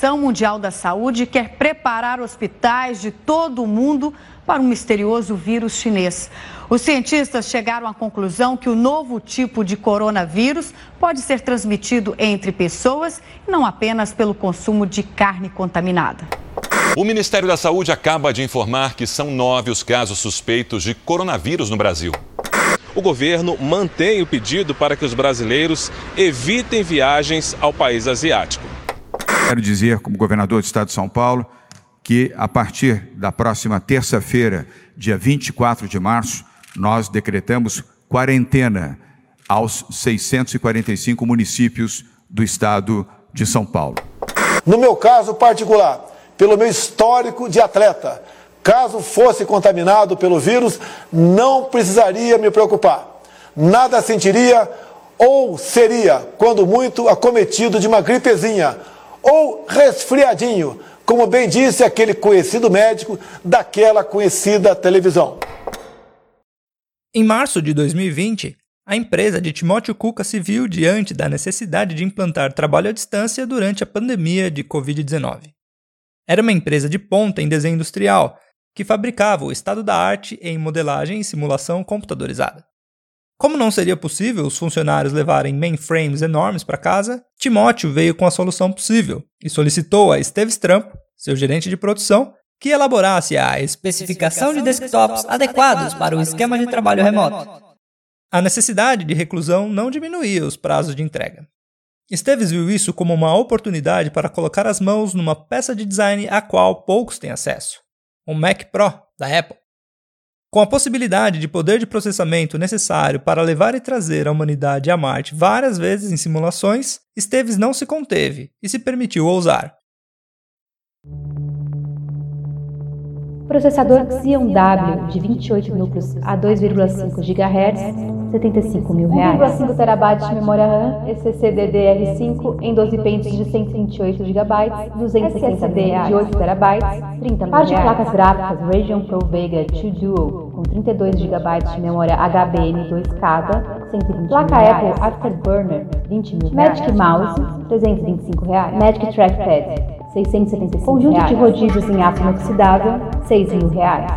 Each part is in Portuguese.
Organização Mundial da Saúde quer preparar hospitais de todo o mundo para um misterioso vírus chinês. Os cientistas chegaram à conclusão que o novo tipo de coronavírus pode ser transmitido entre pessoas e não apenas pelo consumo de carne contaminada. O Ministério da Saúde acaba de informar que são nove os casos suspeitos de coronavírus no Brasil. O governo mantém o pedido para que os brasileiros evitem viagens ao país asiático. Quero dizer, como governador do estado de São Paulo, que a partir da próxima terça-feira, dia 24 de março, nós decretamos quarentena aos 645 municípios do estado de São Paulo. No meu caso particular, pelo meu histórico de atleta. Caso fosse contaminado pelo vírus, não precisaria me preocupar. Nada sentiria ou seria, quando muito, acometido de uma gripezinha ou resfriadinho, como bem disse aquele conhecido médico daquela conhecida televisão. Em março de 2020, a empresa de Timóteo Cuca se viu diante da necessidade de implantar trabalho à distância durante a pandemia de Covid-19. Era uma empresa de ponta em desenho industrial, que fabricava o estado da arte em modelagem e simulação computadorizada. Como não seria possível os funcionários levarem mainframes enormes para casa, Timóteo veio com a solução possível e solicitou a Esteves Trampo, seu gerente de produção, que elaborasse a especificação de desktops adequados para o esquema de trabalho remoto. A necessidade de reclusão não diminuía os prazos de entrega. Esteves viu isso como uma oportunidade para colocar as mãos numa peça de design a qual poucos têm acesso: o Mac Pro da Apple. Com a possibilidade de poder de processamento necessário para levar e trazer a humanidade a Marte várias vezes em simulações, Esteves não se conteve e se permitiu ousar. Processador Xeon W de 28 núcleos a 2,5 GHz, 75 mil reais. 1,5 TB de memória RAM, SSD-DDR5 em 12 pentes de 128 GB, 260 SSD de 8 TB, 30 mil Par de placas gráficas Radeon Pro Vega 2 Duo com 32 GB de memória HBM 2 cada, 120 Placa Apple Afterburner, 20 mil Magic Mouse, 325 reais. Magic Trackpad, 675 Conjunto reais. de rodízios em aço inoxidável, 6 mil reais.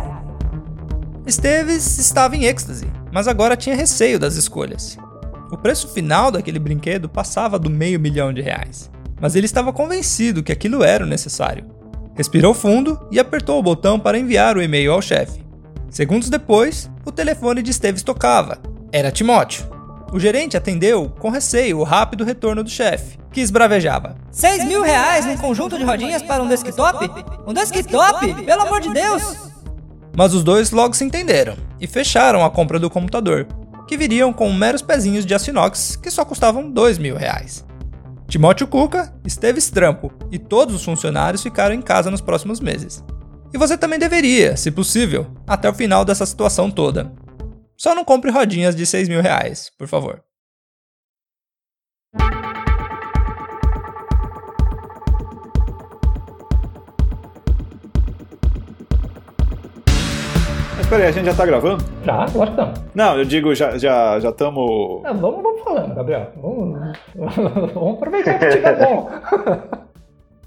Esteves estava em êxtase, mas agora tinha receio das escolhas. O preço final daquele brinquedo passava do meio milhão de reais, mas ele estava convencido que aquilo era o necessário. Respirou fundo e apertou o botão para enviar o e-mail ao chefe. Segundos depois, o telefone de Esteves tocava. Era Timóteo. O gerente atendeu com receio o rápido retorno do chefe, que esbravejava. 6 mil reais num conjunto de rodinhas para um desktop? Um desktop? Pelo amor de Deus! Mas os dois logo se entenderam e fecharam a compra do computador, que viriam com meros pezinhos de aço inox que só custavam 2 mil reais. Timóteo Cuca, esteve Trampo e todos os funcionários ficaram em casa nos próximos meses. E você também deveria, se possível, até o final dessa situação toda. Só não compre rodinhas de 6 mil reais, por favor. Mas peraí, a gente já tá gravando? Já, lógico que estamos. Não, eu digo, já estamos. Já, já vamos, vamos falando, Gabriel. Vamos, vamos aproveitar que fica bom.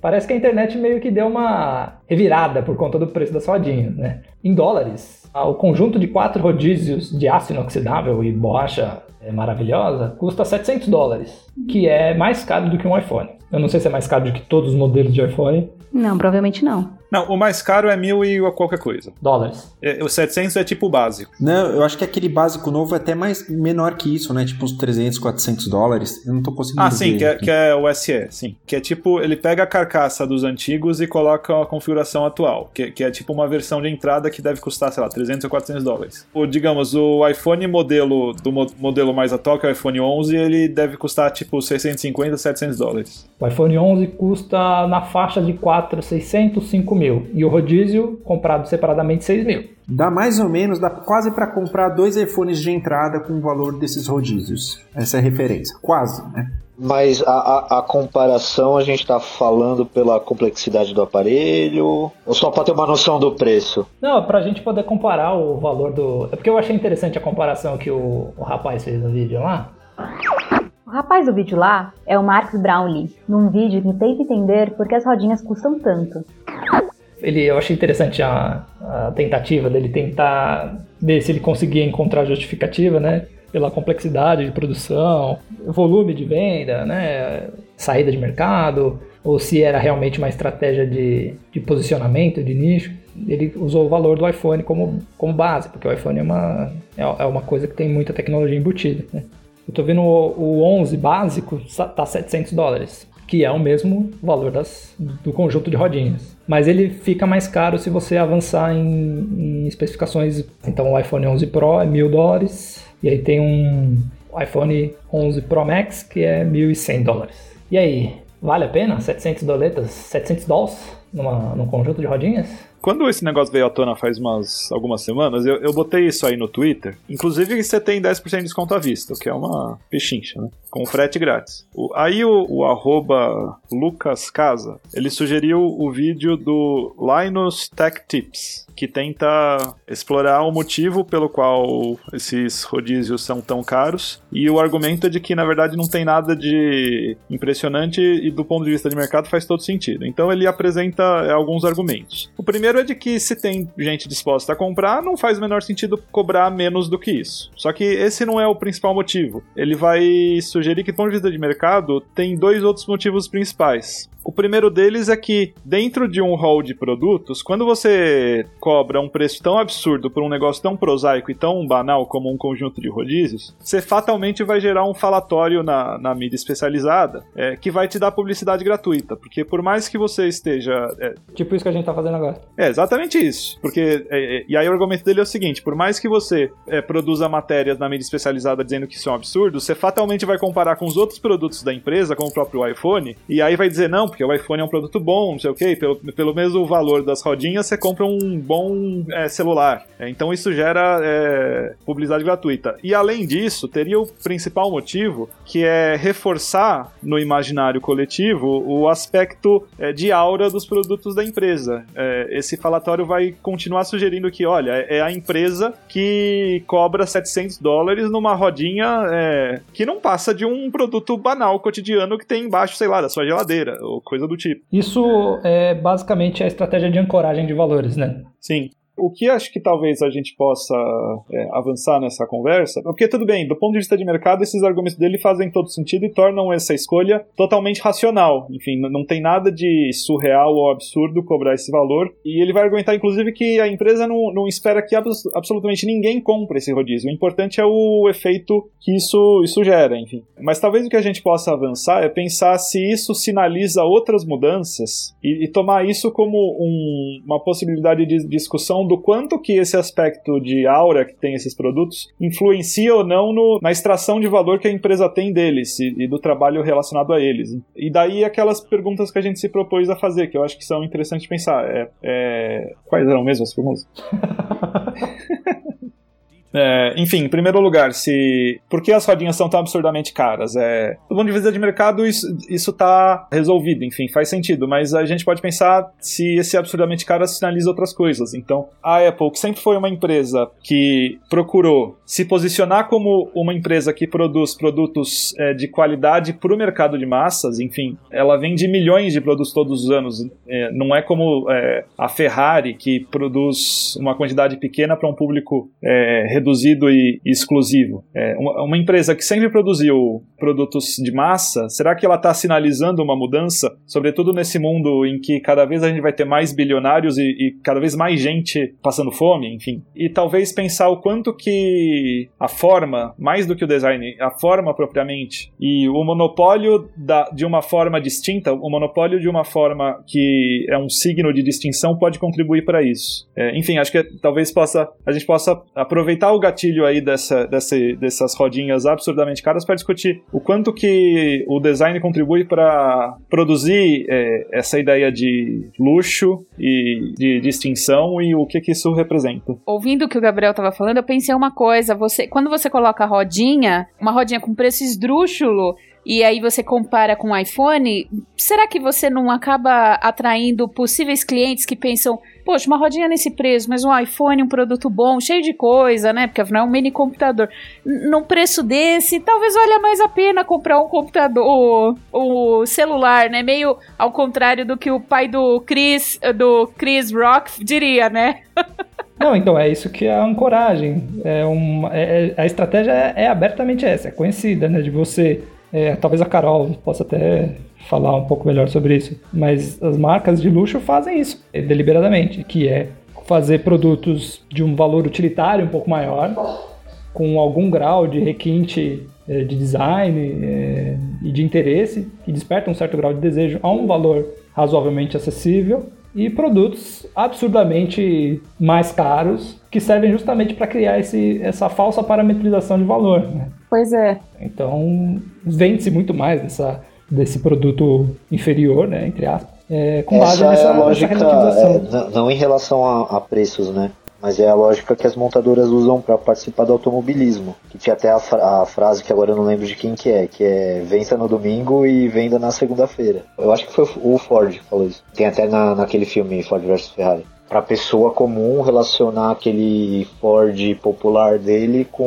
Parece que a internet meio que deu uma revirada por conta do preço das rodinhas, né? Em dólares, o conjunto de quatro rodízios de aço inoxidável e borracha é maravilhosa custa 700 dólares, que é mais caro do que um iPhone. Eu não sei se é mais caro do que todos os modelos de iPhone. Não, provavelmente não. Não, o mais caro é mil e qualquer coisa. Dólares. É, o 700 é tipo o básico. Não, eu acho que aquele básico novo é até mais menor que isso, né? Tipo uns 300, 400 dólares. Eu não tô conseguindo Ah, sim, que é, que é, o SE, sim. Que é tipo, ele pega a carcaça dos antigos e coloca a configuração atual. Que, que é tipo uma versão de entrada que deve custar, sei lá, 300 ou 400 dólares. O, digamos, o iPhone modelo, do modelo mais atual, que é o iPhone 11, ele deve custar tipo 650, 700 dólares. O iPhone 11 custa na faixa de 4, 600, 5 mil. E o rodízio, comprado separadamente, 6 mil. Dá mais ou menos, dá quase para comprar dois iPhones de entrada com o valor desses rodízios. Essa é a referência. Quase, né? Mas a, a, a, comparação a gente está falando pela complexidade do aparelho ou só para ter uma noção do preço? Não, para a gente poder comparar o valor do. É porque eu achei interessante a comparação que o, o rapaz fez no vídeo lá. O rapaz do vídeo lá é o Marcos Brownlee, num vídeo que tenta entender por que as rodinhas custam tanto. Ele, eu achei interessante a, a tentativa dele tentar ver se ele conseguia encontrar justificativa, né? Pela complexidade de produção, volume de venda, né? Saída de mercado, ou se era realmente uma estratégia de, de posicionamento, de nicho. Ele usou o valor do iPhone como, como base, porque o iPhone é uma, é, é uma coisa que tem muita tecnologia embutida. Né? Eu tô vendo o, o 11 básico tá 700 dólares, que é o mesmo valor das, do conjunto de rodinhas. Mas ele fica mais caro se você avançar em, em especificações. Então o iPhone 11 Pro é 1000 dólares, e aí tem um iPhone 11 Pro Max que é 1.100 dólares. E aí, vale a pena? 700 doletas, 700 dólares num conjunto de rodinhas? Quando esse negócio veio à tona faz umas algumas semanas, eu, eu botei isso aí no Twitter. Inclusive, você tem 10% de desconto à vista, o que é uma pechincha, né? Com frete grátis. O, aí o, o arroba Lucas Casa, ele sugeriu o vídeo do Linus Tech Tips, que tenta explorar o motivo pelo qual esses rodízios são tão caros. E o argumento é de que, na verdade, não tem nada de impressionante e, do ponto de vista de mercado, faz todo sentido. Então, ele apresenta alguns argumentos. O primeiro é de que, se tem gente disposta a comprar, não faz o menor sentido cobrar menos do que isso. Só que esse não é o principal motivo. Ele vai sugerir que, do ponto de vista de mercado, tem dois outros motivos principais. O primeiro deles é que, dentro de um hall de produtos, quando você cobra um preço tão absurdo por um negócio tão prosaico e tão banal como um conjunto de rodízios, você fatalmente vai gerar um falatório na, na mídia especializada é, que vai te dar publicidade gratuita. Porque por mais que você esteja. É... Tipo isso que a gente tá fazendo agora. É, exatamente isso. Porque. É, é e aí o argumento dele é o seguinte: por mais que você é, produza matérias na mídia especializada dizendo que isso é um absurdo, você fatalmente vai comparar com os outros produtos da empresa, como o próprio iPhone, e aí vai dizer, não, porque o iPhone é um produto bom, não sei o que, pelo, pelo mesmo valor das rodinhas, você compra um bom é, celular. É, então isso gera é, publicidade gratuita. E além disso, teria o principal motivo, que é reforçar no imaginário coletivo o aspecto é, de aura dos produtos da empresa. É, esse falatório vai continuar sugerindo que, olha, é a empresa que cobra 700 dólares numa rodinha é, que não passa de um produto banal, cotidiano, que tem embaixo, sei lá, da sua geladeira, ou coisa do tipo. Isso é basicamente a estratégia de ancoragem de valores, né? Sim. O que acho que talvez a gente possa é, avançar nessa conversa, porque tudo bem, do ponto de vista de mercado, esses argumentos dele fazem todo sentido e tornam essa escolha totalmente racional. Enfim, não tem nada de surreal ou absurdo cobrar esse valor. E ele vai argumentar, inclusive, que a empresa não, não espera que abs absolutamente ninguém compre esse rodízio. O importante é o efeito que isso, isso gera, enfim. Mas talvez o que a gente possa avançar é pensar se isso sinaliza outras mudanças e, e tomar isso como um, uma possibilidade de discussão do quanto que esse aspecto de aura que tem esses produtos influencia ou não no, na extração de valor que a empresa tem deles e, e, do trabalho relacionado a eles. E daí aquelas perguntas que a gente se propôs a fazer, que eu acho que são interessantes pensar. É, é... Quais eram mesmo as perguntas? É, enfim, em primeiro lugar, se por que as rodinhas são tão absurdamente caras? É, do ponto de vista de mercado, isso, isso tá resolvido, enfim, faz sentido, mas a gente pode pensar se esse absurdamente caro sinaliza outras coisas. Então, a Apple, que sempre foi uma empresa que procurou se posicionar como uma empresa que produz produtos é, de qualidade para o mercado de massas, enfim, ela vende milhões de produtos todos os anos. É, não é como é, a Ferrari, que produz uma quantidade pequena para um público reduzido reduzido e, exclusivo. É, uma, empresa que sempre produziu produtos de massa, será que ela está sinalizando uma mudança, sobretudo nesse mundo em que cada vez a gente vai ter mais bilionários e, e cada vez mais gente passando fome, enfim? E talvez pensar o quanto que a forma, mais do que o design, a forma propriamente, e o monopólio da, de uma forma distinta, o monopólio de uma forma que é um signo de distinção pode contribuir para isso. É, enfim, acho que talvez possa, a gente possa aproveitar o gatilho aí dessa, dessa, dessas rodinhas absurdamente caras para discutir o quanto que o design contribui para produzir é, essa ideia de luxo e de distinção e o que, que isso representa. Ouvindo o que o Gabriel estava falando, eu pensei uma coisa, você quando você coloca a rodinha, uma rodinha com preço esdrúxulo, e aí você compara com o iPhone, será que você não acaba atraindo possíveis clientes que pensam poxa, uma rodinha nesse preço, mas um iPhone, um produto bom, cheio de coisa, né? Porque afinal é um mini computador. Num preço desse, talvez valha mais a pena comprar um computador, o, o celular, né? Meio ao contrário do que o pai do Chris, do Chris Rock diria, né? Não, então é isso que é a ancoragem. É uma, é, é a estratégia é, é, abertamente essa, é conhecida, né? De você. É, talvez a Carol possa até falar um pouco melhor sobre isso, mas as marcas de luxo fazem isso é, deliberadamente, que é fazer produtos de um valor utilitário um pouco maior, com algum grau de requinte é, de design é, e de interesse, que desperta um certo grau de desejo a um valor razoavelmente acessível e produtos absurdamente mais caros que servem justamente para criar esse, essa falsa parametrização de valor. Né? Pois é. Então, vende-se muito mais dessa, desse produto inferior, né, entre aspas, é, com base Essa nessa, é a lógica, é, não em relação a, a preços, né? Mas é a lógica que as montadoras usam para participar do automobilismo. Que tinha até a, fra a, frase que agora eu não lembro de quem que é, que é vença no domingo e venda na segunda-feira. Eu acho que foi o Ford que falou isso. Tem até na, naquele filme Ford vs Ferrari. Para pessoa comum relacionar aquele Ford popular dele com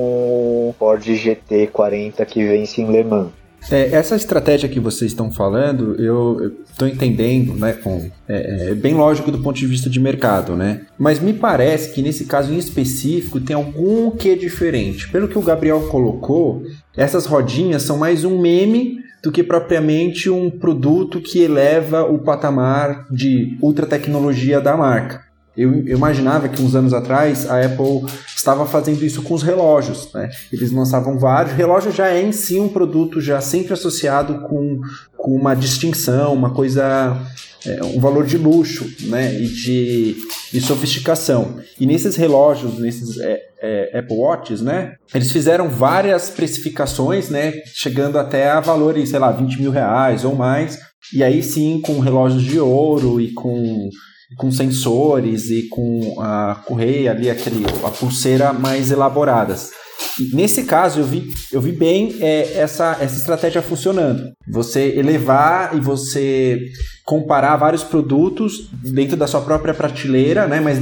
o Ford GT40 que vence em Le Mans. É, essa estratégia que vocês estão falando, eu estou entendendo, né? Com, é, é, bem lógico do ponto de vista de mercado, né? Mas me parece que nesse caso em específico tem algum que é diferente. Pelo que o Gabriel colocou, essas rodinhas são mais um meme do que propriamente um produto que eleva o patamar de ultra tecnologia da marca. Eu, imaginava que uns anos atrás a Apple estava fazendo isso com os relógios. Né? Eles lançavam vários. O relógio já é em si um produto já sempre associado com, com uma distinção, uma coisa, é, um valor de luxo né? e de, de sofisticação. E nesses relógios, nesses é, é, Apple Watches, né? eles fizeram várias precificações, né? chegando até a valores, sei lá, 20 mil reais ou mais. E aí sim, com relógios de ouro e com com sensores e com a correia ali, aquele, a pulseira mais elaboradas. E nesse caso, eu vi, eu vi bem é, essa, essa estratégia funcionando. Você elevar e você comparar vários produtos dentro da sua própria prateleira, né? Mas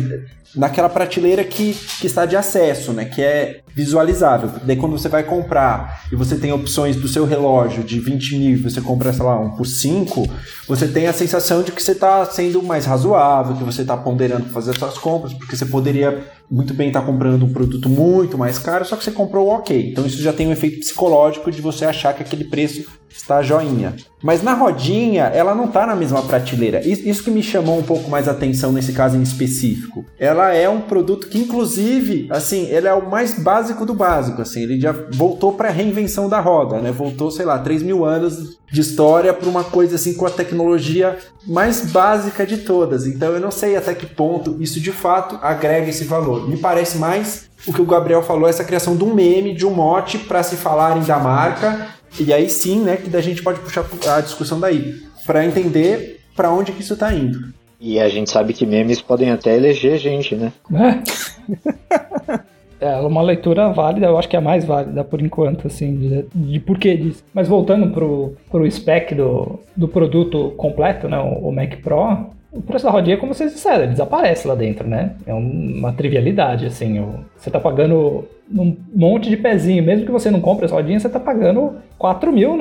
naquela prateleira que, que está de acesso, né? Que é visualizável. Daí quando você vai comprar e você tem opções do seu relógio de 20 mil você compra, sei lá, um por 5, você tem a sensação de que você está sendo mais razoável, que você está ponderando fazer as suas compras, porque você poderia muito bem estar tá comprando um produto muito mais caro, só que você comprou o ok. Então isso já tem um efeito psicológico de você achar que aquele preço está joinha. Mas na rodinha, ela não está na mesma prateleira. Isso que me chamou um pouco mais atenção nesse caso em específico. Ela é um produto que, inclusive, assim, ele é o mais básico do básico. Assim, ele já voltou para a reinvenção da roda, né? Voltou, sei lá, 3 mil anos de história para uma coisa assim com a tecnologia mais básica de todas. Então eu não sei até que ponto isso de fato agrega esse valor. Me parece mais o que o Gabriel falou, essa criação de um meme, de um mote para se falarem da marca e aí sim, né, que a gente pode puxar a discussão daí, para entender para onde que isso está indo. E a gente sabe que memes podem até eleger gente, né? É. é uma leitura válida, eu acho que é a mais válida por enquanto, assim, de, de porquê disso. Mas voltando pro, pro spec do, do produto completo, né, o Mac Pro, o preço da rodinha, como vocês disseram, ele desaparece lá dentro, né? É uma trivialidade, assim. Você tá pagando um monte de pezinho. Mesmo que você não compre essa rodinha, você tá pagando 4 mil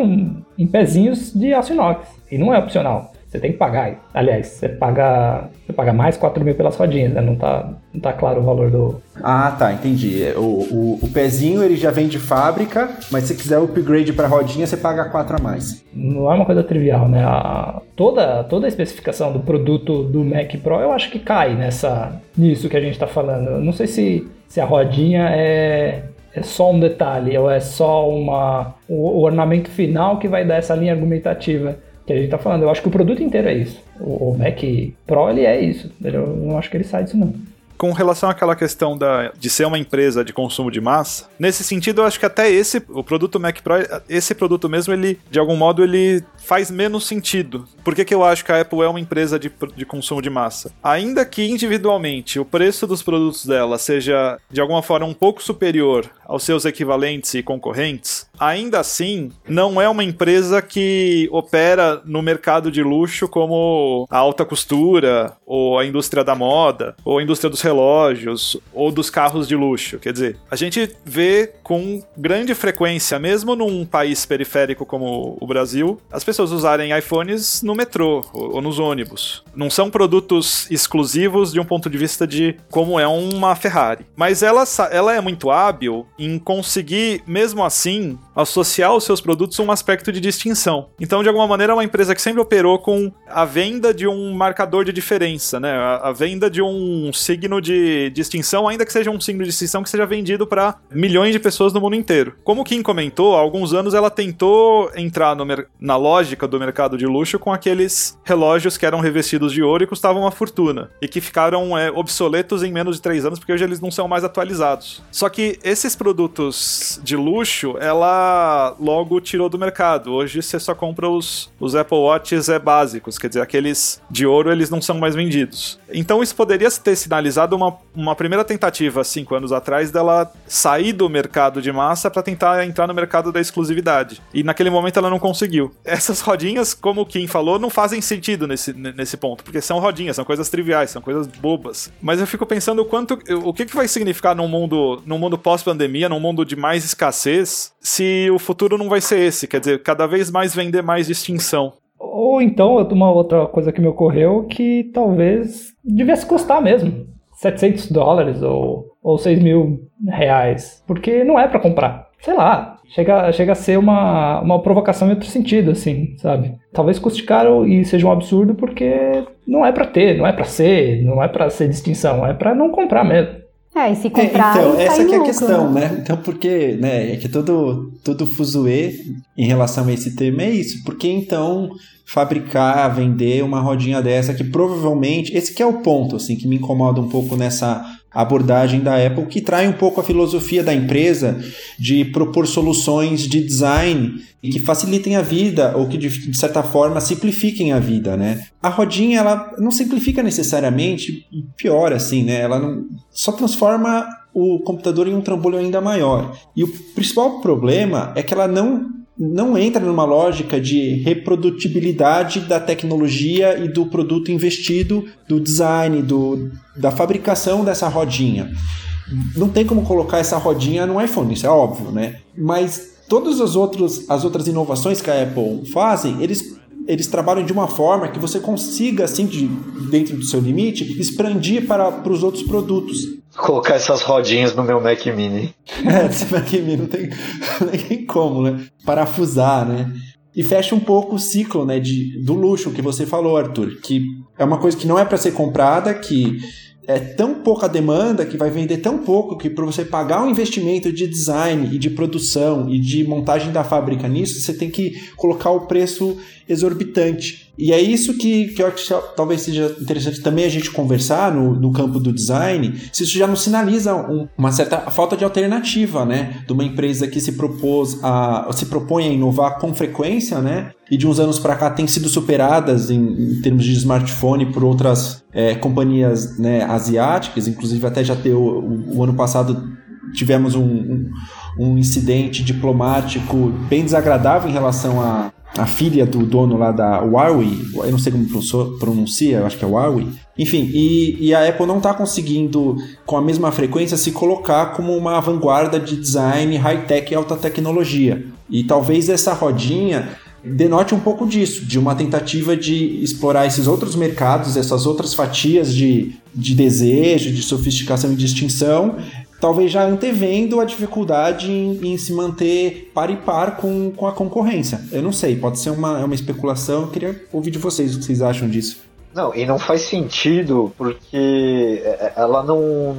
em pezinhos de aço inox. E não é opcional. Você tem que pagar. Aliás, você paga, você paga mais 4 mil pelas rodinhas, né? Não tá, não tá claro o valor do. Ah, tá, entendi. O, o, o pezinho ele já vem de fábrica, mas se quiser upgrade para rodinha, você paga 4 a mais. Não é uma coisa trivial, né? A, toda, toda a especificação do produto do Mac Pro eu acho que cai nessa, nisso que a gente tá falando. Eu não sei se, se a rodinha é, é só um detalhe ou é só uma, o, o ornamento final que vai dar essa linha argumentativa que a gente tá falando. Eu acho que o produto inteiro é isso. O, o Mac Pro, ele é isso. Eu não acho que ele sai disso, não com relação àquela questão da, de ser uma empresa de consumo de massa, nesse sentido eu acho que até esse, o produto Mac Pro, esse produto mesmo, ele, de algum modo, ele faz menos sentido. Por que, que eu acho que a Apple é uma empresa de, de consumo de massa? Ainda que individualmente o preço dos produtos dela seja de alguma forma um pouco superior aos seus equivalentes e concorrentes, ainda assim não é uma empresa que opera no mercado de luxo como a alta costura, ou a indústria da moda, ou a indústria dos relógios, ou dos carros de luxo. Quer dizer, a gente vê com grande frequência, mesmo num país periférico como o Brasil, as pessoas usarem iPhones no metrô ou, nos ônibus. Não são produtos exclusivos de um ponto de vista de como é uma Ferrari. Mas ela, ela é muito hábil em conseguir, mesmo assim, associar aos seus produtos um aspecto de distinção. Então, de alguma maneira, é uma empresa que sempre operou com a venda de um marcador de diferença, né? A, a venda de um signo de distinção, ainda que seja um signo de distinção que seja vendido para milhões de pessoas no mundo inteiro. Como o Kim comentou, há alguns anos ela tentou entrar na lógica do mercado de luxo com aqueles relógios que eram revestidos de ouro e custavam uma fortuna e que ficaram é, obsoletos em menos de três anos porque hoje eles não são mais atualizados. Só que esses produtos de luxo, ela logo tirou do mercado. Hoje você só compra os, os Apple Watches é, básicos, quer dizer, aqueles de ouro eles não são mais vendidos. Então isso poderia ter sinalizado uma, uma primeira tentativa, cinco anos atrás, dela sair do mercado de massa para tentar entrar no mercado da exclusividade. E naquele momento ela não conseguiu. Essas rodinhas, como o Kim falou, não fazem sentido nesse, nesse ponto, porque são rodinhas, são coisas triviais, são coisas bobas. Mas eu fico pensando o quanto, o que, que vai significar num mundo, num mundo pós-pandemia, num mundo de mais escassez, se o futuro não vai ser esse, quer dizer, cada vez mais vender mais distinção. Ou então, uma outra coisa que me ocorreu que talvez devesse custar mesmo. 700 dólares ou, ou 6 mil reais. Porque não é para comprar. Sei lá, chega, chega a ser uma, uma provocação em outro sentido, assim, sabe? Talvez custe caro e seja um absurdo porque não é para ter, não é para ser, não é para ser distinção, é para não comprar mesmo. É, e se comprar. É, então, essa que é a questão, né? né? Então, porque, né, é que todo, todo fuzuê em relação a esse tema é isso. Porque então fabricar, vender uma rodinha dessa que provavelmente, esse que é o ponto, assim, que me incomoda um pouco nessa abordagem da Apple, que trai um pouco a filosofia da empresa de propor soluções de design que facilitem a vida ou que de, certa forma simplifiquem a vida, né? A rodinha ela não simplifica necessariamente, pior assim, né? Ela não, só transforma o computador em um trambolho ainda maior. E o principal problema é que ela não não entra numa lógica de reprodutibilidade da tecnologia e do produto investido, do design, do, da fabricação dessa rodinha. Não tem como colocar essa rodinha no iPhone, isso é óbvio, né? Mas todas as outras, as outras inovações que a Apple fazem, eles eles trabalham de uma forma que você consiga, assim, de, dentro do seu limite, expandir para, para os outros produtos. Colocar essas rodinhas no meu Mac Mini. é, esse Mac Mini não tem, não tem como, né? Parafusar, né? E fecha um pouco o ciclo, né, de, do luxo que você falou, Arthur, que é uma coisa que não é para ser comprada, que é tão pouca demanda que vai vender tão pouco que para você pagar um investimento de design e de produção e de montagem da fábrica nisso, você tem que colocar o preço exorbitante. E é isso que, que eu acho que talvez seja interessante também a gente conversar no, no campo do design, se isso já não sinaliza um, uma certa falta de alternativa, né? De uma empresa que se propôs a se propõe a inovar com frequência, né? E de uns anos para cá tem sido superadas em, em, termos de smartphone por outras é, companhias né, asiáticas, inclusive até já ter o, o, o ano passado tivemos um, um, um incidente diplomático bem desagradável em relação a a filha do dono lá da Huawei, eu não sei como pronuncia, eu acho que é Huawei. Enfim, e, e a Apple não está conseguindo, com a mesma frequência, se colocar como uma vanguarda de design high-tech e alta tecnologia. E talvez essa rodinha denote um pouco disso, de uma tentativa de explorar esses outros mercados, essas outras fatias de, de desejo, de sofisticação e distinção, talvez já antevendo a dificuldade em, em, se manter par e par com, com a concorrência. Eu não sei, pode ser uma, é uma especulação, eu queria ouvir de vocês o que vocês acham disso. Não, e não faz sentido porque é, ela não,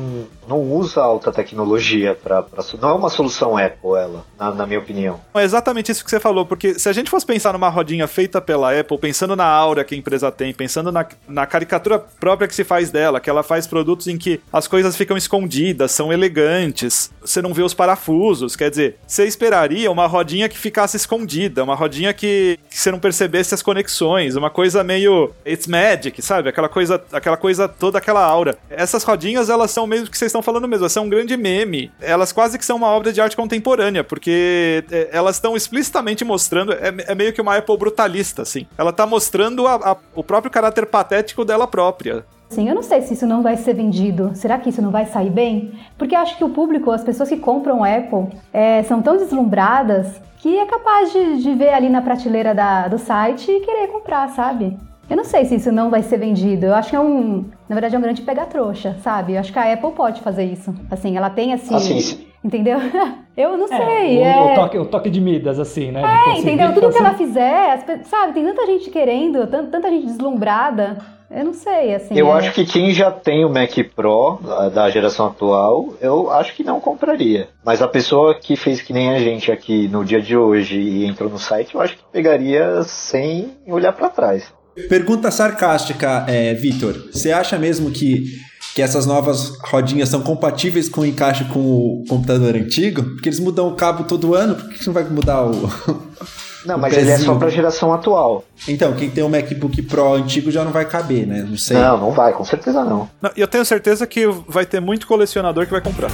não usa alta tecnologia para não é uma solução Apple ela, na, na, minha opinião. É exatamente isso que você falou, porque se a gente fosse pensar numa rodinha feita pela Apple, pensando na aura que a empresa tem, pensando na, na caricatura própria que se faz dela, que ela faz produtos em que as coisas ficam escondidas, são elegantes, você não vê os parafusos, quer dizer, você esperaria uma rodinha que ficasse escondida, uma rodinha que, que você não percebesse as conexões, uma coisa meio It's Magic Magic, sabe? Aquela coisa, aquela coisa toda, aquela aura. Essas rodinhas, elas são mesmo que vocês estão falando mesmo, elas são um grande meme. Elas quase que são uma obra de arte contemporânea, porque é, elas estão explicitamente mostrando, é, é, meio que uma Apple brutalista, assim. Ela tá mostrando a, a, o próprio caráter patético dela própria. Sim, eu não sei se isso não vai ser vendido. Será que isso não vai sair bem? Porque eu acho que o público, as pessoas que compram Apple, é, são tão deslumbradas que é capaz de, de ver ali na prateleira da, do site e querer comprar, sabe? Eu não sei se isso não vai ser vendido. Eu acho que é um, na verdade, é um grande pega-trouxa, sabe? Eu acho que a Apple pode fazer isso. Assim, ela tem assim. assim entendeu? Eu não é, sei. O, é... o, toque, o toque de Midas, assim, né? É, entendeu? Tudo que ela fizer, sabe? Tem tanta gente querendo, tanta gente deslumbrada. Eu não sei, assim. Eu é... acho que quem já tem o Mac Pro da geração atual, eu acho que não compraria. Mas a pessoa que fez que nem a gente aqui no dia de hoje e entrou no site, eu acho que pegaria sem olhar para trás. Pergunta sarcástica, é, Vitor. Você acha mesmo que, que essas novas rodinhas são compatíveis com o encaixe com o computador antigo? Porque eles mudam o cabo todo ano, por que você não vai mudar o. Não, mas ele é só para a geração atual. Então, quem tem um MacBook Pro antigo já não vai caber, né? Não sei. Não, não vai, com certeza não. não eu tenho certeza que vai ter muito colecionador que vai comprar.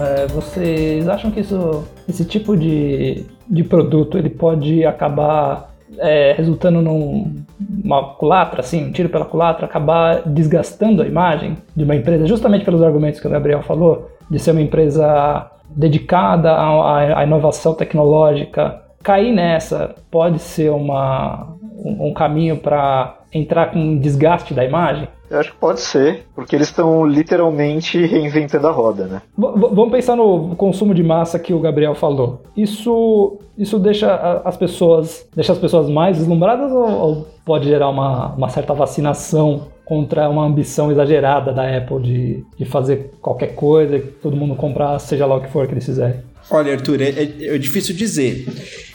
É, vocês acham que isso, esse tipo de, de produto ele pode acabar é, resultando numa culatra, assim, um tiro pela culatra, acabar desgastando a imagem de uma empresa, justamente pelos argumentos que o Gabriel falou, de ser uma empresa dedicada à, à inovação tecnológica. Cair nessa pode ser uma, um, um caminho para entrar com um desgaste da imagem? Eu acho que pode ser, porque eles estão literalmente reinventando a roda, né? V vamos pensar no consumo de massa que o Gabriel falou. Isso, isso deixa as pessoas, deixa as pessoas mais deslumbradas ou, ou pode gerar uma, uma certa vacinação contra uma ambição exagerada da Apple de, de fazer qualquer coisa, que todo mundo comprar, seja lá o que for que eles fizerem? Olha, Arthur, é, é, é, difícil dizer.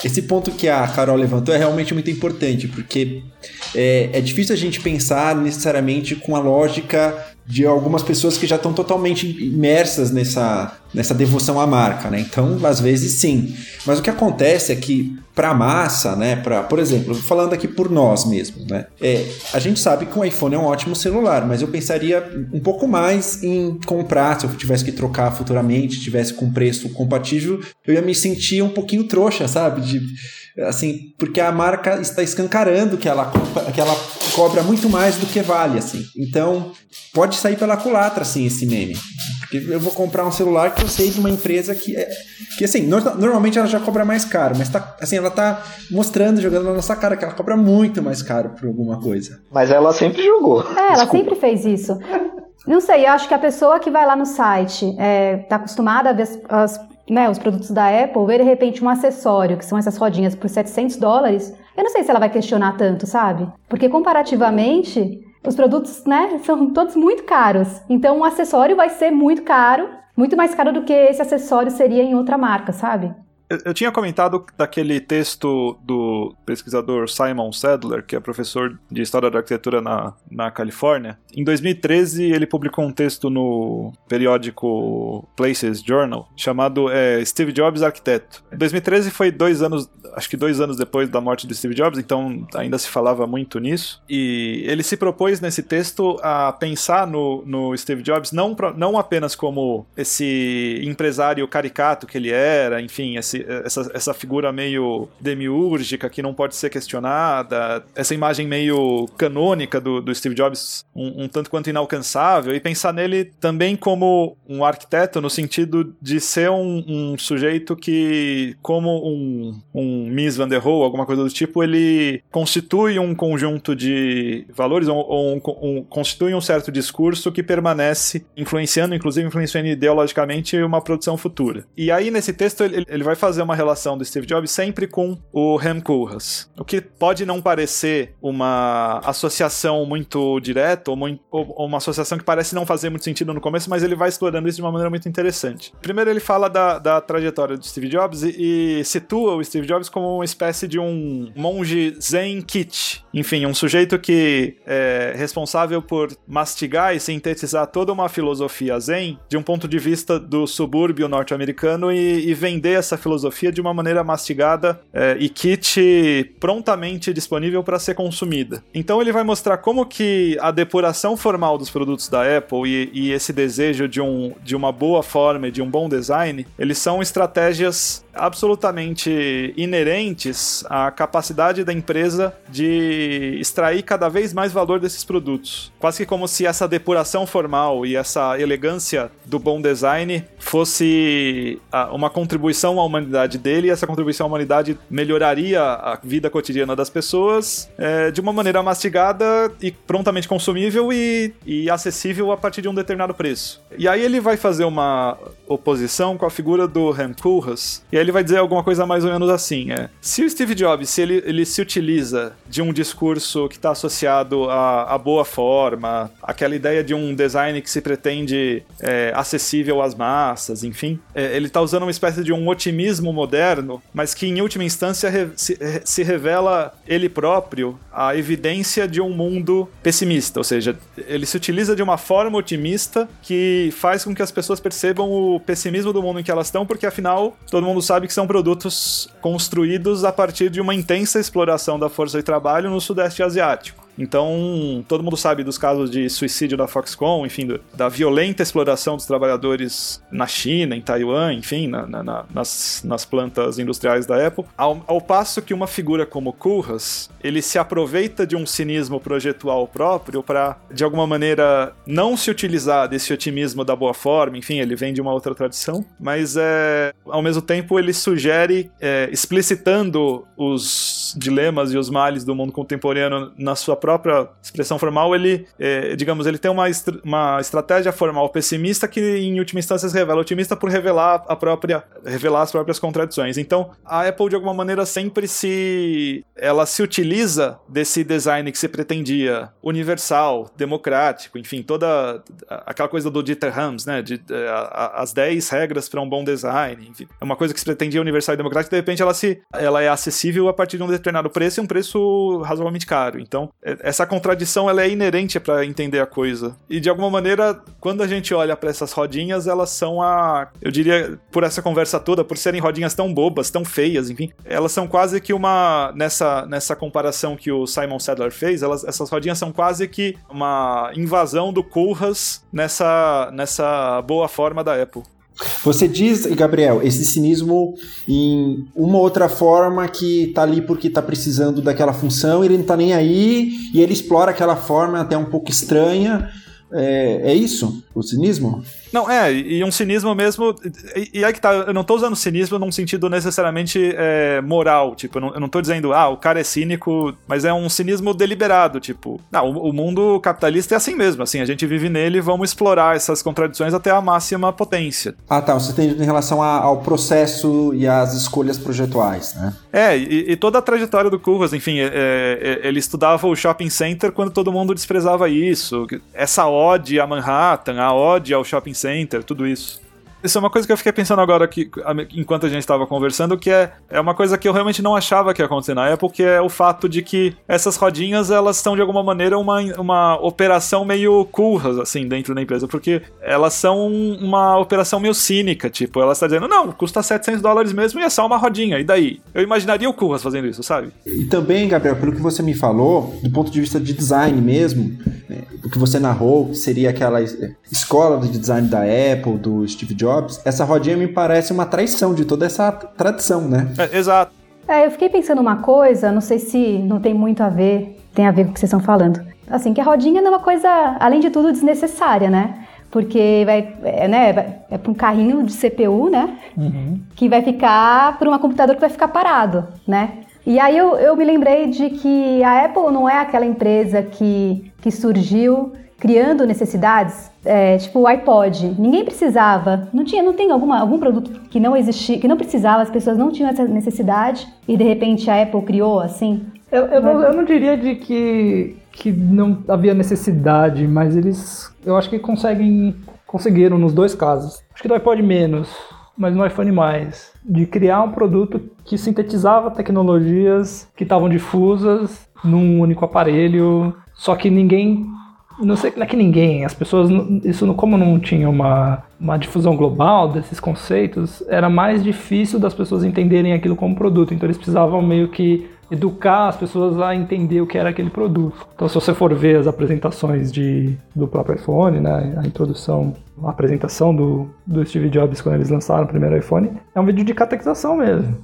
Esse ponto que a Carol levantou é realmente muito importante, porque é, é difícil a gente pensar necessariamente com a lógica de algumas pessoas que já estão totalmente imersas nessa, nessa devoção à marca, né? Então, às vezes sim. Mas o que acontece é que para a massa, né? Para, por exemplo, falando aqui por nós mesmos, né? É, a gente sabe que o iPhone é um ótimo celular, mas eu pensaria um pouco mais em comprar se eu tivesse que trocar futuramente, tivesse com preço compatível, eu ia me sentir um pouquinho trouxa, sabe? De assim, porque a marca está escancarando que ela, que ela cobra muito mais do que vale, assim. Então, pode sair pela culatra, assim, esse meme. Porque eu vou comprar um celular que eu sei de uma empresa que é, que assim, no, normalmente ela já cobra mais caro, mas tá, assim, ela tá mostrando, jogando na nossa cara que ela cobra muito mais caro por alguma coisa. Mas ela sempre jogou. É, ela Desculpa. sempre fez isso. Não sei, eu acho que a pessoa que vai lá no site é, tá acostumada a ver as, as né, os produtos da Apple, ver de repente um acessório, que são essas rodinhas, por 700 dólares, eu não sei se ela vai questionar tanto, sabe? Porque comparativamente, os produtos, né, são todos muito caros. Então, um acessório vai ser muito caro, muito mais caro do que esse acessório seria em outra marca, sabe? Eu tinha comentado daquele texto do pesquisador Simon Sadler, que é professor de História da Arquitetura na, na Califórnia. Em 2013, ele publicou um texto no periódico Places Journal, chamado é, Steve Jobs Arquiteto. 2013 foi dois anos, acho que dois anos depois da morte do Steve Jobs, então ainda se falava muito nisso. E ele se propôs nesse texto a pensar no, no Steve Jobs não, não apenas como esse empresário caricato que ele era, enfim, esse essa, essa figura meio demiúrgica que não pode ser questionada, essa imagem meio canônica do, do Steve Jobs, um, um tanto quanto inalcançável, e pensar nele também como um arquiteto no sentido de ser um, um sujeito que, como um, um Mies van der Rohe, alguma coisa do tipo, ele constitui um conjunto de valores ou, ou um, um, constitui um certo discurso que permanece influenciando, inclusive influenciando ideologicamente uma produção futura. E aí nesse texto ele, ele vai fazer uma relação do Steve Jobs sempre com o Rem Koolhaas, o que pode não parecer uma associação muito direta ou, muito, ou uma associação que parece não fazer muito sentido no começo, mas ele vai explorando isso de uma maneira muito interessante. Primeiro ele fala da, da trajetória do Steve Jobs e, e situa o Steve Jobs como uma espécie de um monge zen kit, enfim, um sujeito que é responsável por mastigar e sintetizar toda uma filosofia zen de um ponto de vista do subúrbio norte-americano e, e, vender essa filosofia de uma maneira mastigada é, e kit prontamente disponível para ser consumida. Então ele vai mostrar como que a depuração formal dos produtos da Apple e, e esse desejo de, um, de uma boa forma e de um bom design, eles são estratégias absolutamente inerentes à capacidade da empresa de extrair cada vez mais valor desses produtos. Quase que como se essa depuração formal e essa elegância do bom design fosse uma contribuição à humanidade dele, e essa contribuição à humanidade melhoraria a vida cotidiana das pessoas é, de uma maneira mastigada e prontamente consumível e, e acessível a partir de um determinado preço. E aí ele vai fazer uma oposição com a figura do Rem Koolhaas, e aí ele vai dizer alguma coisa mais ou menos assim, é, se o Steve Jobs, se ele, ele se utiliza de um discurso que está associado à, à, boa forma, aquela ideia de um design que se pretende é, acessível às massas, enfim, é, ele está usando uma espécie de um otimismo moderno, mas que em última instância re, se, se revela ele próprio a evidência de um mundo pessimista, ou seja, ele se utiliza de uma forma otimista que faz com que as pessoas percebam o pessimismo do mundo em que elas estão, porque afinal todo mundo sabe que são produtos construídos a partir de uma intensa exploração da força de trabalho no Sudeste Asiático. Então, todo mundo sabe dos casos de suicídio da Foxconn, enfim, do, da violenta exploração dos trabalhadores na China, em Taiwan, enfim, na, na, nas, nas plantas industriais da Apple. Ao, ao, passo que uma figura como Koolhaas, ele se aproveita de um cinismo projetual próprio para, de alguma maneira, não se utilizar desse otimismo da boa forma, enfim, ele vem de uma outra tradição, mas é, ao mesmo tempo ele sugere, é, explicitando os dilemas e os males do mundo contemporâneo na sua própria expressão formal, ele, é, digamos, ele tem uma, uma estratégia formal pessimista que, em última instância, se revela otimista por revelar a própria, revelar as próprias contradições. Então, a Apple, de alguma maneira, sempre se, ela se utiliza desse design que se pretendia universal, democrático, enfim, toda aquela coisa do Dieter Rams, né, de, de a, as 10 regras para um bom design, enfim, é uma coisa que se pretendia universal e democrática, de repente ela se, ela é acessível a partir de um determinado preço e um preço razoavelmente caro. Então, é, essa contradição ela é inerente para entender a coisa. E de alguma maneira, quando a gente olha para essas rodinhas, elas são a, eu diria, por essa conversa toda, por serem rodinhas tão bobas, tão feias, enfim, elas são quase que uma nessa nessa comparação que o Simon Sadler fez, elas, essas rodinhas são quase que uma invasão do Koolhaas nessa nessa boa forma da Apple. Você diz, Gabriel, esse cinismo em uma outra forma que tá ali porque tá precisando daquela função, ele não tá nem aí, e ele explora aquela forma até um pouco estranha. É, é isso? O cinismo? Não, é, e um cinismo mesmo. E, e aí que tá, eu não tô usando cinismo num sentido necessariamente é, moral. Tipo, eu não, eu não tô dizendo, ah, o cara é cínico, mas é um cinismo deliberado. Tipo, não, o, o mundo capitalista é assim mesmo. Assim, a gente vive nele e vamos explorar essas contradições até a máxima potência. Ah, tá. Você tem em relação a, ao processo e às escolhas projetuais, né? É, e, e toda a trajetória do Curvas, enfim, é, é, ele estudava o shopping center quando todo mundo desprezava isso. Essa ode a Manhattan, a ode ao shopping center, tudo isso. Isso é uma coisa que eu fiquei pensando agora aqui, enquanto a gente estava conversando, que é, é uma coisa que eu realmente não achava que ia acontecer na Apple, que é o fato de que essas rodinhas, elas são de alguma maneira uma, uma operação meio curras, assim, dentro da empresa, porque elas são uma operação meio cínica, tipo, ela está dizendo, não, custa 700 dólares mesmo e é só uma rodinha, e daí? Eu imaginaria o curras fazendo isso, sabe? E também, Gabriel, pelo que você me falou, do ponto de vista de design mesmo, o que você narrou, que seria aquela escola de design da Apple, do Steve Jobs, essa rodinha me parece uma traição de toda essa tradição, né? É, exato. É, eu fiquei pensando uma coisa, não sei se não tem muito a ver, tem a ver com o que vocês estão falando. Assim, que a rodinha não é uma coisa, além de tudo, desnecessária, né? Porque vai, é, né, é para um carrinho de CPU, né? Uhum. Que vai ficar para um computador que vai ficar parado, né? E aí eu, eu me lembrei de que a Apple não é aquela empresa que, que surgiu criando necessidades, é, tipo o iPod. Ninguém precisava, não tinha, não tem alguma, algum produto que não existia, que não precisava, as pessoas não tinham essa necessidade e de repente a Apple criou assim. Eu, eu, não, eu não diria de que, que não havia necessidade, mas eles, eu acho que conseguem, conseguiram nos dois casos. Acho que do iPod menos, mas no iPhone mais, de criar um produto que sintetizava tecnologias que estavam difusas num único aparelho, só que ninguém não sei, não é que ninguém, as pessoas, isso como não tinha uma, uma difusão global desses conceitos, era mais difícil das pessoas entenderem aquilo como produto. Então eles precisavam meio que educar as pessoas a entender o que era aquele produto. Então, se você for ver as apresentações de, do próprio iPhone, né, a introdução, a apresentação do, do Steve Jobs quando eles lançaram o primeiro iPhone, é um vídeo de catequização mesmo.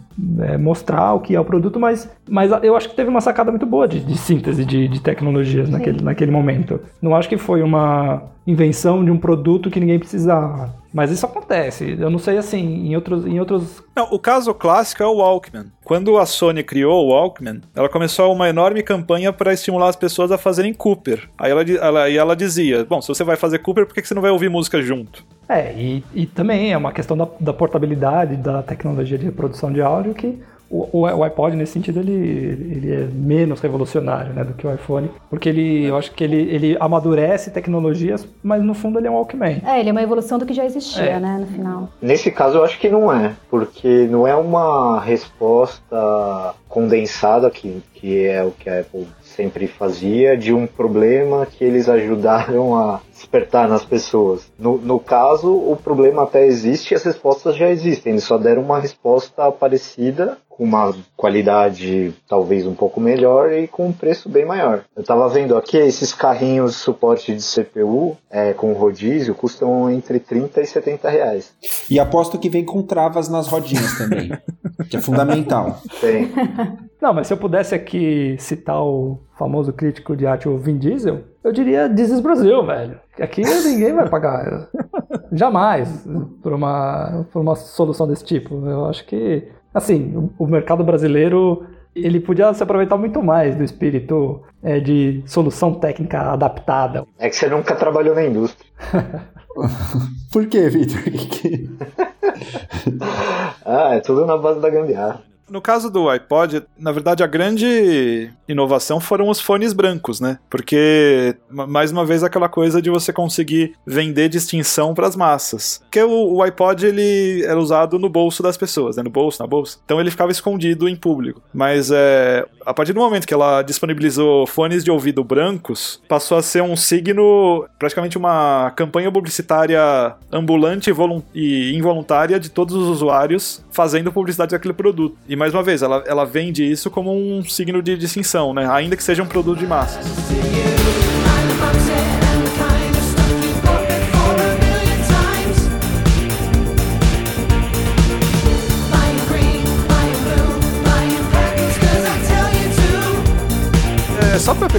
É mostrar o que é o produto, mas, mas eu acho que teve uma sacada muito boa de, de síntese de, de tecnologias naquele, naquele momento. Não acho que foi uma invenção de um produto que ninguém precisava. Mas isso acontece. Eu não sei assim, em outros. Em outros... Não, o caso clássico é o Walkman. Quando a Sony criou o Walkman, ela começou uma enorme campanha para estimular as pessoas a fazerem Cooper. Aí ela, ela, ela dizia: Bom, se você vai fazer Cooper, por que você não vai ouvir música junto? É, e, e também é uma questão da, da portabilidade da tecnologia de reprodução de áudio que o, o, iPod, nesse sentido, ele, ele é menos revolucionário né, do que o iPhone, porque ele, eu acho que ele, ele amadurece tecnologias, mas no fundo ele é um Walkman. É, ele é uma evolução do que já existia, é. né, no final. Nesse caso, eu acho que não é, porque não é uma resposta condensada, que, que é o que a Apple sempre fazia, de um problema que eles ajudaram a despertar nas pessoas. No, no caso, o problema até existe e as respostas já existem. Eles só deram uma resposta parecida, com uma qualidade talvez um pouco melhor e com um preço bem maior. Eu estava vendo aqui, esses carrinhos de suporte de CPU é, com rodízio custam entre 30 e 70 reais. E aposto que vem com travas nas rodinhas também, que é fundamental. Tem. Não, mas se eu pudesse aqui citar o famoso crítico de arte, o Vin Diesel, eu diria This is Brasil, velho. Aqui ninguém vai pagar. Jamais por uma, por uma solução desse tipo. Eu acho que, assim, o, mercado brasileiro ele podia se aproveitar muito mais do espírito é, de solução técnica adaptada. É que você nunca trabalhou na indústria. Por que, Victor? ah, é tudo na base da gambiarra. No caso do iPod, na verdade, a grande inovação foram os fones brancos, né? Porque, mais uma vez, aquela coisa de você conseguir vender distinção para as massas. Porque o, o, iPod, ele era usado no bolso das pessoas, né? No bolso, na bolsa. Então ele ficava escondido em público. Mas é, a partir do momento que ela disponibilizou fones de ouvido brancos, passou a ser um signo, praticamente uma campanha publicitária ambulante e involuntária de todos os usuários fazendo publicidade daquele produto. E mais uma vez, ela, ela vende isso como um signo de distinção, né? Ainda que seja um produto de massa.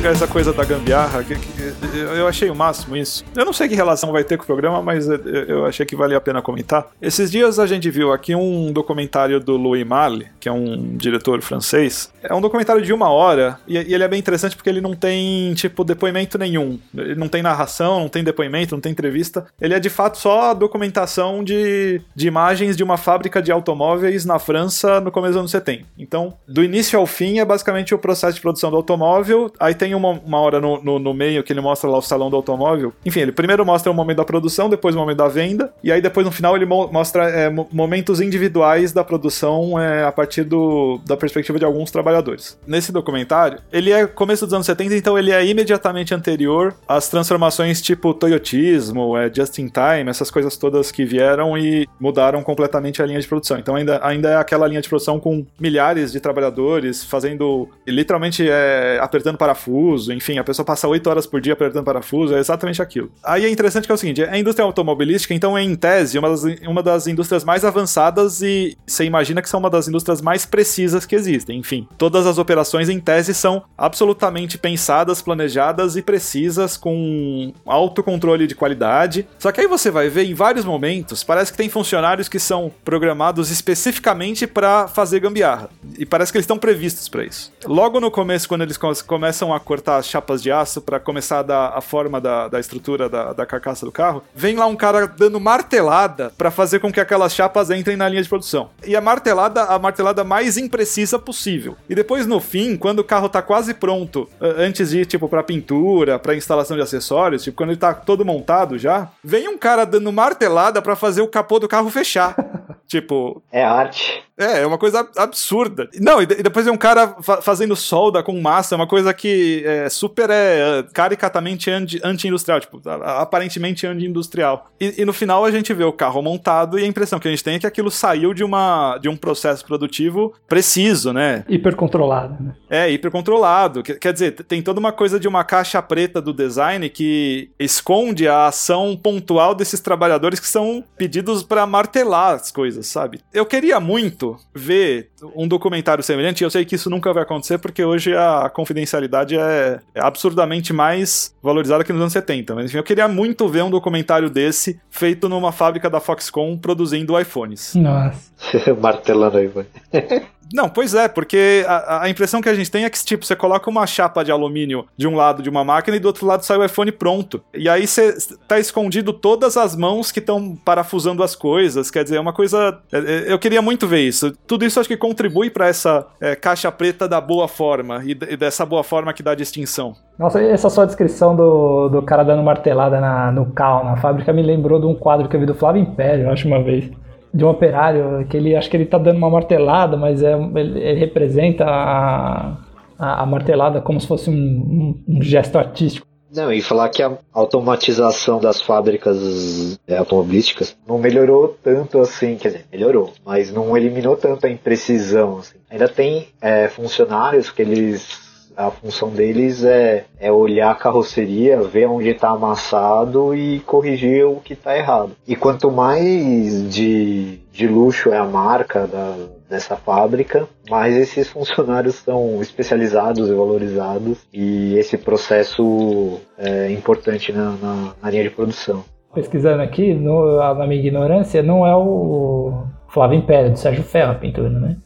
Pegar essa coisa da gambiarra, que, que, eu achei o máximo isso. Eu não sei que relação vai ter com o programa, mas eu achei que valia a pena comentar. Esses dias a gente viu aqui um documentário do Louis Malle, que é um diretor francês. É um documentário de uma hora e, e ele é bem interessante porque ele não tem, tipo, depoimento nenhum. Ele não tem narração, não tem depoimento, não tem entrevista. Ele é de fato só a documentação de, de imagens de uma fábrica de automóveis na França no começo dos anos 70. Então, do início ao fim é basicamente o processo de produção do automóvel Aí tem uma, uma hora no, no, no, meio que ele mostra lá o salão do automóvel. Enfim, ele primeiro mostra o momento da produção, depois o momento da venda, e aí depois no final ele mo mostra é, momentos individuais da produção é, a partir do, da perspectiva de alguns trabalhadores. Nesse documentário, ele é começo dos anos 70, então ele é imediatamente anterior às transformações tipo Toyotismo, é, Just in Time, essas coisas todas que vieram e mudaram completamente a linha de produção. Então ainda, ainda é aquela linha de produção com milhares de trabalhadores fazendo, literalmente é, apertando parafuso, enfim, a pessoa passa 8 horas por dia apertando parafuso, é exatamente aquilo. Aí é interessante que é o seguinte, a indústria automobilística, então, é em tese, uma das, uma das indústrias mais avançadas e você imagina que são uma das indústrias mais precisas que existem. Enfim, todas as operações em tese são absolutamente pensadas, planejadas e precisas com alto controle de qualidade. Só que aí você vai ver em vários momentos, parece que tem funcionários que são programados especificamente para fazer gambiarra. E parece que eles estão previstos para isso. Logo no começo, quando eles começam a cortar as chapas de aço para começar a dar a forma da, da estrutura da, da carcaça do carro, vem lá um cara dando martelada para fazer com que aquelas chapas entrem na linha de produção. E a martelada, a martelada mais imprecisa possível. E depois no fim, quando o carro tá quase pronto, antes de ir tipo para pintura, para instalação de acessórios, tipo quando ele tá todo montado já, vem um cara dando martelada para fazer o capô do carro fechar. tipo, é arte. É, é uma coisa absurda. Não, e, depois é um cara fa fazendo solda com massa, é uma coisa que é super é caricatamente anti-industrial, tipo, aparentemente anti-industrial. E, e, no final a gente vê o carro montado e a impressão que a gente tem é que aquilo saiu de, uma, de um processo produtivo preciso, né? Hipercontrolado, né? É, hipercontrolado. Quer dizer, tem toda uma coisa de uma caixa preta do design que esconde a ação pontual desses trabalhadores que são pedidos para martelar as coisas, sabe? Eu queria muito ver um documentário semelhante, eu sei que isso nunca vai acontecer porque hoje a confidencialidade é, é absurdamente mais valorizada que nos anos 70. Mas enfim, eu queria muito ver um documentário desse feito numa fábrica da Foxconn produzindo iPhones. Nossa. Martelando iPhone. Não, pois é, porque a, a, impressão que a gente tem é que, tipo, você coloca uma chapa de alumínio de um lado de uma máquina e do outro lado sai o iPhone pronto. E aí você tá escondido todas as mãos que estão parafusando as coisas. Quer dizer, é uma coisa. É, é, eu queria muito ver isso. Tudo isso acho que contribui para essa é, caixa preta da boa forma e, e, dessa boa forma que dá distinção. Nossa, essa sua descrição do, do cara dando martelada na, no carro, na fábrica, me lembrou de um quadro que eu vi do Flávio Império, eu acho, uma vez de um operário que ele acho que ele tá dando uma martelada, mas é, ele, ele representa a, a, a, martelada como se fosse um, um, um, gesto artístico. Não, e falar que a automatização das fábricas é, automobilísticas não melhorou tanto assim, quer dizer, melhorou, mas não eliminou tanto a imprecisão. Assim. Ainda tem é, funcionários que eles a função deles é, é olhar a carroceria, ver onde está amassado e corrigir o que está errado. E quanto mais de, de luxo é a marca da, dessa fábrica, mais esses funcionários são especializados e valorizados e esse processo é importante na, na, na linha de produção. Pesquisando aqui, no, na minha ignorância, não é o Flávio Império, do Sérgio Ferro a pintura, né?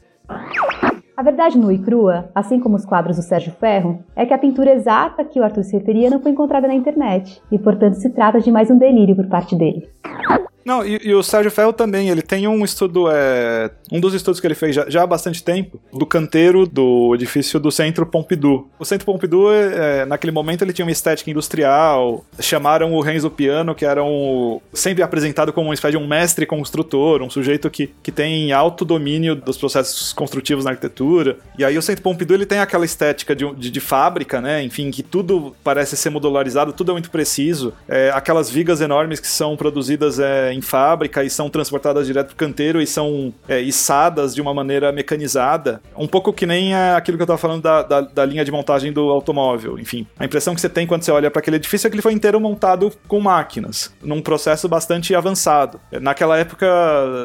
A verdade nua e crua, assim como os quadros do Sérgio Ferro, é que a pintura exata que o Arthur se referia não foi encontrada na internet, e portanto se trata de mais um delírio por parte dele. Não, e, e, o Sérgio Ferro também, ele tem um estudo, é, um dos estudos que ele fez já, já, há bastante tempo, do canteiro do edifício do Centro Pompidou. O Centro Pompidou, é, naquele momento, ele tinha uma estética industrial, chamaram o Renzo Piano, que era um, sempre apresentado como uma espécie de um mestre construtor, um sujeito que, que tem alto domínio dos processos construtivos na arquitetura. E aí o Centro Pompidou, ele tem aquela estética de, de, de fábrica, né, enfim, que tudo parece ser modularizado, tudo é muito preciso. É, aquelas vigas enormes que são produzidas é, em fábrica e são transportadas direto pro canteiro e são é, içadas de uma maneira mecanizada. Um pouco que nem aquilo que eu tava falando da, da, da, linha de montagem do automóvel. Enfim, a impressão que você tem quando você olha para aquele edifício é que ele foi inteiro montado com máquinas, num processo bastante avançado. Naquela época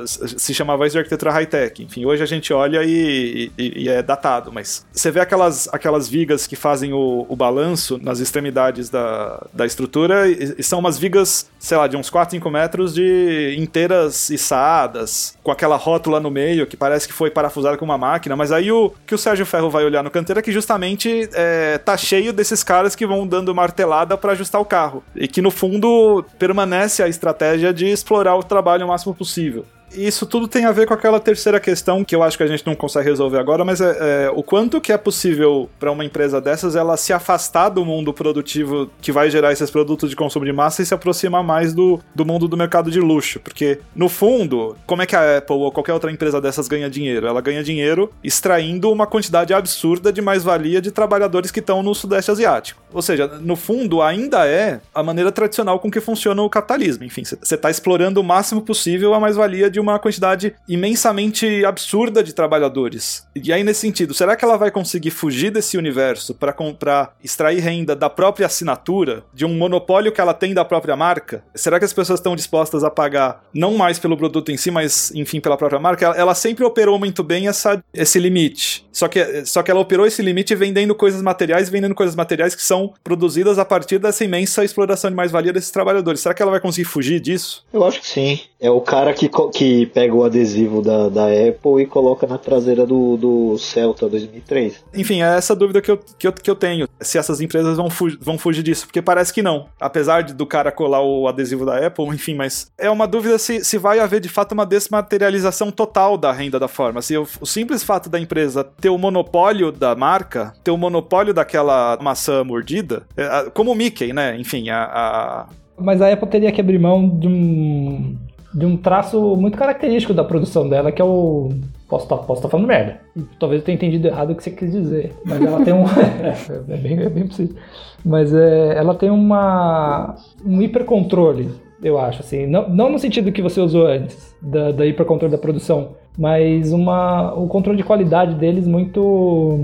se chamava isso de arquitetura high-tech. Enfim, hoje a gente olha e, e, e, é datado, mas você vê aquelas, aquelas vigas que fazem o, o balanço nas extremidades da, da estrutura e, e são umas vigas, sei lá, de uns 4, 5 metros de inteiras içadas, com aquela rótula no meio que parece que foi parafusada com uma máquina, mas aí o que o Sérgio Ferro vai olhar no canteiro é que justamente é, tá cheio desses caras que vão dando martelada para ajustar o carro. E que no fundo permanece a estratégia de explorar o trabalho o máximo possível isso tudo tem a ver com aquela terceira questão que eu acho que a gente não consegue resolver agora, mas é, é o quanto que é possível para uma empresa dessas ela se afastar do mundo produtivo que vai gerar esses produtos de consumo de massa e se aproximar mais do, do mundo do mercado de luxo. Porque, no fundo, como é que a Apple ou qualquer outra empresa dessas ganha dinheiro? Ela ganha dinheiro extraindo uma quantidade absurda de mais-valia de trabalhadores que estão no Sudeste Asiático. Ou seja, no fundo, ainda é a maneira tradicional com que funciona o capitalismo. Enfim, você está explorando o máximo possível a mais-valia de de uma quantidade imensamente absurda de trabalhadores. E aí, nesse sentido, será que ela vai conseguir fugir desse universo para comprar, extrair renda da própria assinatura, de um monopólio que ela tem da própria marca? Será que as pessoas estão dispostas a pagar não mais pelo produto em si, mas enfim pela própria marca? Ela, ela sempre operou muito bem essa, esse limite. Só que, só que ela operou esse limite vendendo coisas materiais, vendendo coisas materiais que são produzidas a partir dessa imensa exploração de mais-valia desses trabalhadores. Será que ela vai conseguir fugir disso? Eu acho que sim. É o cara que, que pega o adesivo da, da Apple e coloca na traseira do, do Celta 2003. Enfim, é essa dúvida que eu, que eu, que eu tenho. Se essas empresas vão, fu vão fugir disso, porque parece que não. Apesar de, do cara colar o adesivo da Apple, enfim, mas é uma dúvida se, se vai haver de fato uma desmaterialização total da renda da forma. Se o, o simples fato da empresa ter o monopólio da marca, ter o monopólio daquela maçã mordida, é, como o Mickey, né? Enfim, a, a... Mas a Apple teria que abrir mão de um de um traço muito característico da produção dela, que é o. Posso estar tá, posso tá falando merda. E talvez eu tenha entendido errado o que você quis dizer. Mas ela tem um. é, bem, é bem possível. Mas é, ela tem uma. um hipercontrole, eu acho. Assim. Não, não no sentido que você usou antes, da, da hipercontrole da produção, mas uma, o controle de qualidade deles muito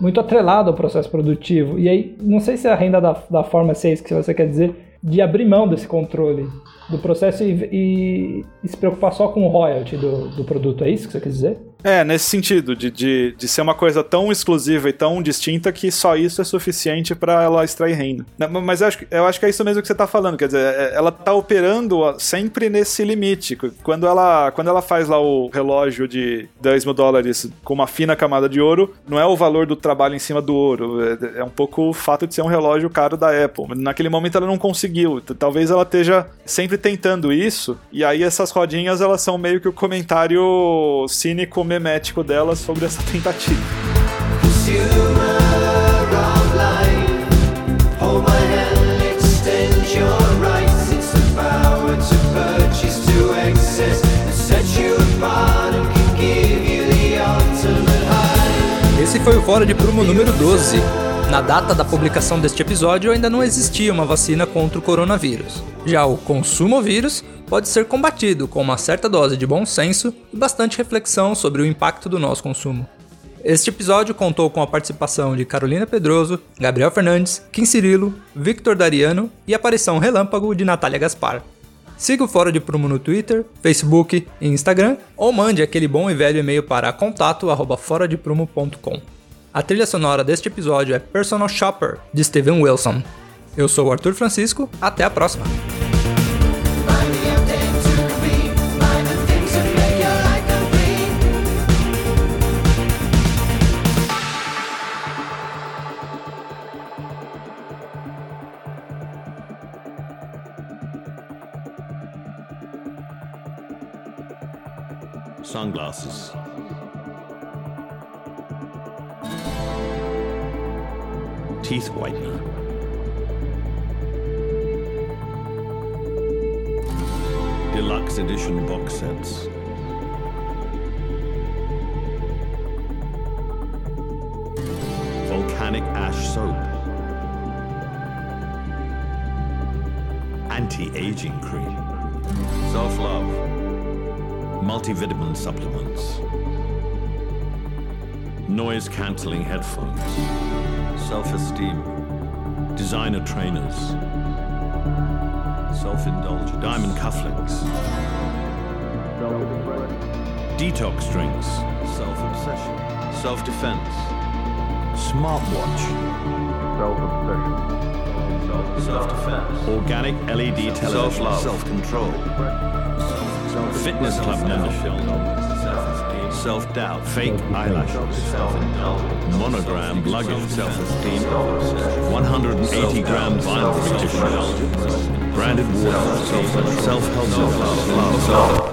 muito atrelado ao processo produtivo. E aí, não sei se a renda da, da forma 6 que você quer dizer, de abrir mão desse controle do processo e, e, e, se preocupar só com o royalty do, do produto. É isso que você quer dizer? É, nesse sentido, de, de, de ser uma coisa tão exclusiva e tão distinta que só isso é suficiente para ela extrair renda. Mas eu acho, eu acho que é isso mesmo que você tá falando, quer dizer, é, ela tá operando sempre nesse limite. Quando ela, quando ela faz lá o relógio de 10 mil dólares com uma fina camada de ouro, não é o valor do trabalho em cima do ouro, é, é um pouco o fato de ser um relógio caro da Apple. Naquele momento ela não conseguiu, talvez ela esteja sempre tentando isso, e aí essas rodinhas elas são meio que o comentário cínico memético dela sobre essa tentativa. Esse foi o Fora de Prumo número 12. Na data da publicação deste episódio, ainda não existia uma vacina contra o coronavírus. Já o consumo vírus pode ser combatido com uma certa dose de bom senso e bastante reflexão sobre o impacto do nosso consumo. Este episódio contou com a participação de Carolina Pedroso, Gabriel Fernandes, Kim Cirilo, Victor Dariano e aparição relâmpago de Natália Gaspar. Siga o Fora de Prumo no Twitter, Facebook e Instagram ou mande aquele bom e velho e-mail para contato@foradeprumo.com. A trilha sonora deste episódio é Personal Shopper de Steven Wilson. Eu sou o Arthur Francisco, até a próxima. Sunglasses. Teeth whitener. Deluxe edition box sets. Volcanic ash soap. Anti-aging cream. Self-love multivitamin supplements, noise cancelling headphones, self esteem, designer trainers, self indulgence, diamond cufflinks, detox drinks, self obsession, self defense, smartwatch, self obsession. Self-defense. Organic LED television. Self-love. Self-control. Fitness Club now. Self doubt, fake eyelashes, monogram luggage, self-esteem, 180 gram vinyl tissue, branded water, self help, love, love.